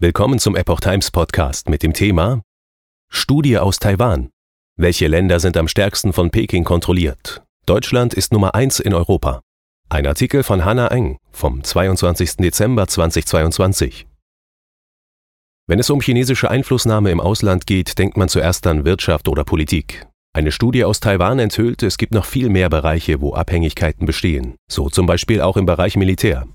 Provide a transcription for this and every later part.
Willkommen zum Epoch Times Podcast mit dem Thema Studie aus Taiwan. Welche Länder sind am stärksten von Peking kontrolliert? Deutschland ist Nummer 1 in Europa. Ein Artikel von Hannah Eng vom 22. Dezember 2022. Wenn es um chinesische Einflussnahme im Ausland geht, denkt man zuerst an Wirtschaft oder Politik. Eine Studie aus Taiwan enthüllt, es gibt noch viel mehr Bereiche, wo Abhängigkeiten bestehen, so zum Beispiel auch im Bereich Militär.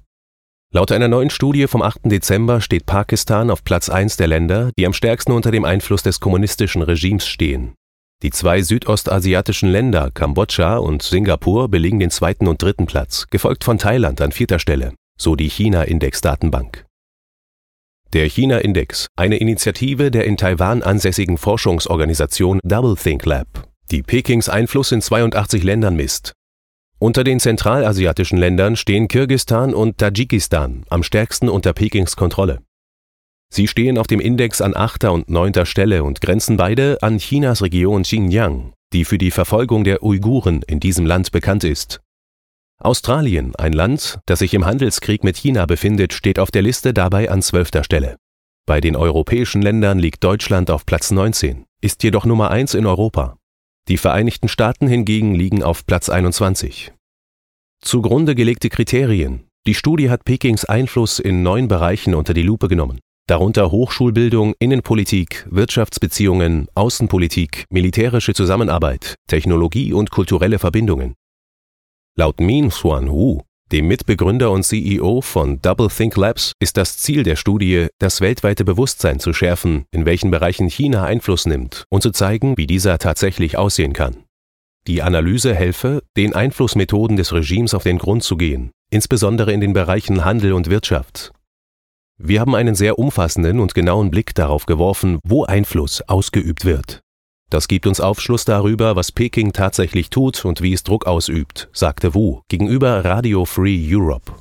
Laut einer neuen Studie vom 8. Dezember steht Pakistan auf Platz 1 der Länder, die am stärksten unter dem Einfluss des kommunistischen Regimes stehen. Die zwei südostasiatischen Länder Kambodscha und Singapur belegen den zweiten und dritten Platz, gefolgt von Thailand an vierter Stelle, so die China-Index-Datenbank. Der China-Index, eine Initiative der in Taiwan ansässigen Forschungsorganisation Doublethink Lab, die Pekings Einfluss in 82 Ländern misst, unter den zentralasiatischen Ländern stehen Kirgistan und Tadschikistan am stärksten unter Pekings Kontrolle. Sie stehen auf dem Index an achter und neunter Stelle und grenzen beide an Chinas Region Xinjiang, die für die Verfolgung der Uiguren in diesem Land bekannt ist. Australien, ein Land, das sich im Handelskrieg mit China befindet, steht auf der Liste dabei an zwölfter Stelle. Bei den europäischen Ländern liegt Deutschland auf Platz 19, ist jedoch Nummer 1 in Europa. Die Vereinigten Staaten hingegen liegen auf Platz 21. Zugrunde gelegte Kriterien. Die Studie hat Pekings Einfluss in neun Bereichen unter die Lupe genommen, darunter Hochschulbildung, Innenpolitik, Wirtschaftsbeziehungen, Außenpolitik, militärische Zusammenarbeit, Technologie und kulturelle Verbindungen. Laut Min Xuan Hu dem Mitbegründer und CEO von Double Think Labs ist das Ziel der Studie, das weltweite Bewusstsein zu schärfen, in welchen Bereichen China Einfluss nimmt und zu zeigen, wie dieser tatsächlich aussehen kann. Die Analyse helfe, den Einflussmethoden des Regimes auf den Grund zu gehen, insbesondere in den Bereichen Handel und Wirtschaft. Wir haben einen sehr umfassenden und genauen Blick darauf geworfen, wo Einfluss ausgeübt wird. Das gibt uns Aufschluss darüber, was Peking tatsächlich tut und wie es Druck ausübt, sagte Wu gegenüber Radio Free Europe.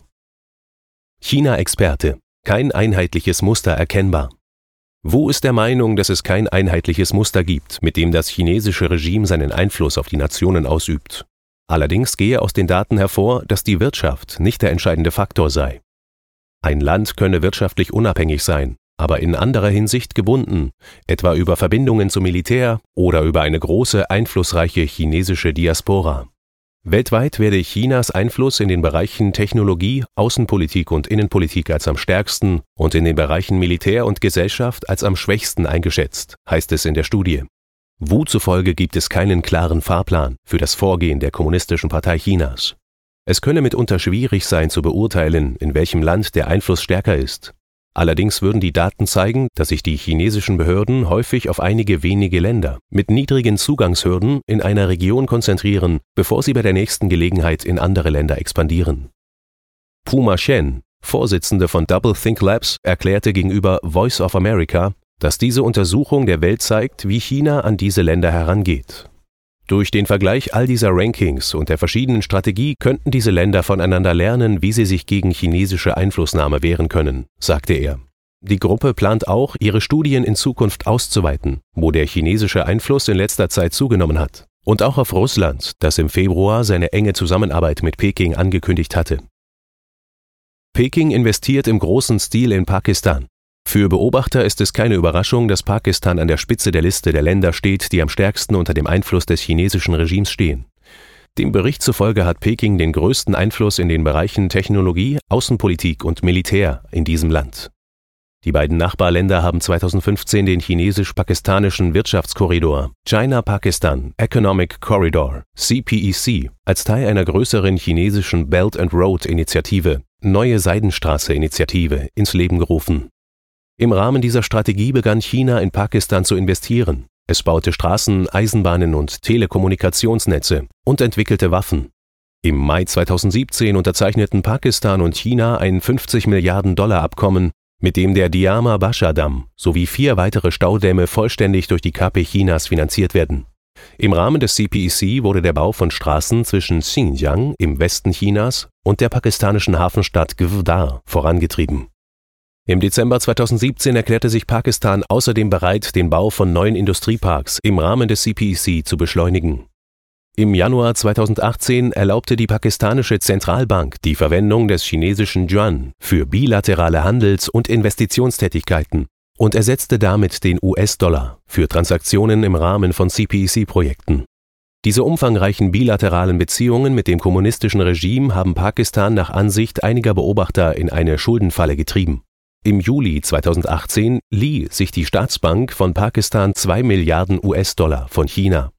China-Experte. Kein einheitliches Muster erkennbar. Wu ist der Meinung, dass es kein einheitliches Muster gibt, mit dem das chinesische Regime seinen Einfluss auf die Nationen ausübt. Allerdings gehe aus den Daten hervor, dass die Wirtschaft nicht der entscheidende Faktor sei. Ein Land könne wirtschaftlich unabhängig sein, aber in anderer Hinsicht gebunden, etwa über Verbindungen zum Militär oder über eine große, einflussreiche chinesische Diaspora. Weltweit werde Chinas Einfluss in den Bereichen Technologie, Außenpolitik und Innenpolitik als am stärksten und in den Bereichen Militär und Gesellschaft als am schwächsten eingeschätzt, heißt es in der Studie. Wu zufolge gibt es keinen klaren Fahrplan für das Vorgehen der Kommunistischen Partei Chinas. Es könne mitunter schwierig sein zu beurteilen, in welchem Land der Einfluss stärker ist. Allerdings würden die Daten zeigen, dass sich die chinesischen Behörden häufig auf einige wenige Länder mit niedrigen Zugangshürden in einer Region konzentrieren, bevor sie bei der nächsten Gelegenheit in andere Länder expandieren. Puma Shen, Vorsitzende von Double Think Labs, erklärte gegenüber Voice of America, dass diese Untersuchung der Welt zeigt, wie China an diese Länder herangeht. Durch den Vergleich all dieser Rankings und der verschiedenen Strategie könnten diese Länder voneinander lernen, wie sie sich gegen chinesische Einflussnahme wehren können, sagte er. Die Gruppe plant auch, ihre Studien in Zukunft auszuweiten, wo der chinesische Einfluss in letzter Zeit zugenommen hat. Und auch auf Russland, das im Februar seine enge Zusammenarbeit mit Peking angekündigt hatte. Peking investiert im großen Stil in Pakistan. Für Beobachter ist es keine Überraschung, dass Pakistan an der Spitze der Liste der Länder steht, die am stärksten unter dem Einfluss des chinesischen Regimes stehen. Dem Bericht zufolge hat Peking den größten Einfluss in den Bereichen Technologie, Außenpolitik und Militär in diesem Land. Die beiden Nachbarländer haben 2015 den chinesisch-pakistanischen Wirtschaftskorridor China-Pakistan Economic Corridor CPEC e als Teil einer größeren chinesischen Belt and Road Initiative Neue Seidenstraße Initiative ins Leben gerufen. Im Rahmen dieser Strategie begann China in Pakistan zu investieren. Es baute Straßen, Eisenbahnen und Telekommunikationsnetze und entwickelte Waffen. Im Mai 2017 unterzeichneten Pakistan und China ein 50 Milliarden Dollar Abkommen, mit dem der Diama Basha Damm sowie vier weitere Staudämme vollständig durch die KP Chinas finanziert werden. Im Rahmen des CPEC e wurde der Bau von Straßen zwischen Xinjiang im Westen Chinas und der pakistanischen Hafenstadt Gvdar vorangetrieben im Dezember 2017 erklärte sich Pakistan außerdem bereit, den Bau von neuen Industrieparks im Rahmen des CPEC e zu beschleunigen. Im Januar 2018 erlaubte die pakistanische Zentralbank die Verwendung des chinesischen Yuan für bilaterale Handels- und Investitionstätigkeiten und ersetzte damit den US-Dollar für Transaktionen im Rahmen von CPEC-Projekten. Diese umfangreichen bilateralen Beziehungen mit dem kommunistischen Regime haben Pakistan nach Ansicht einiger Beobachter in eine Schuldenfalle getrieben. Im Juli 2018 lieh sich die Staatsbank von Pakistan 2 Milliarden US-Dollar von China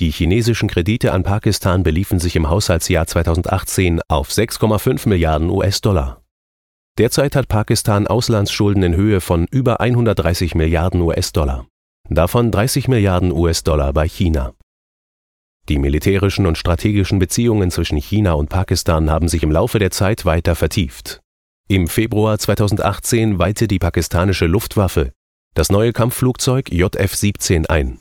die chinesischen Kredite an Pakistan beliefen sich im Haushaltsjahr 2018 auf 6,5 Milliarden US-Dollar. Derzeit hat Pakistan Auslandsschulden in Höhe von über 130 Milliarden US-Dollar, davon 30 Milliarden US-Dollar bei China. Die militärischen und strategischen Beziehungen zwischen China und Pakistan haben sich im Laufe der Zeit weiter vertieft. Im Februar 2018 weihte die pakistanische Luftwaffe das neue Kampfflugzeug JF-17 ein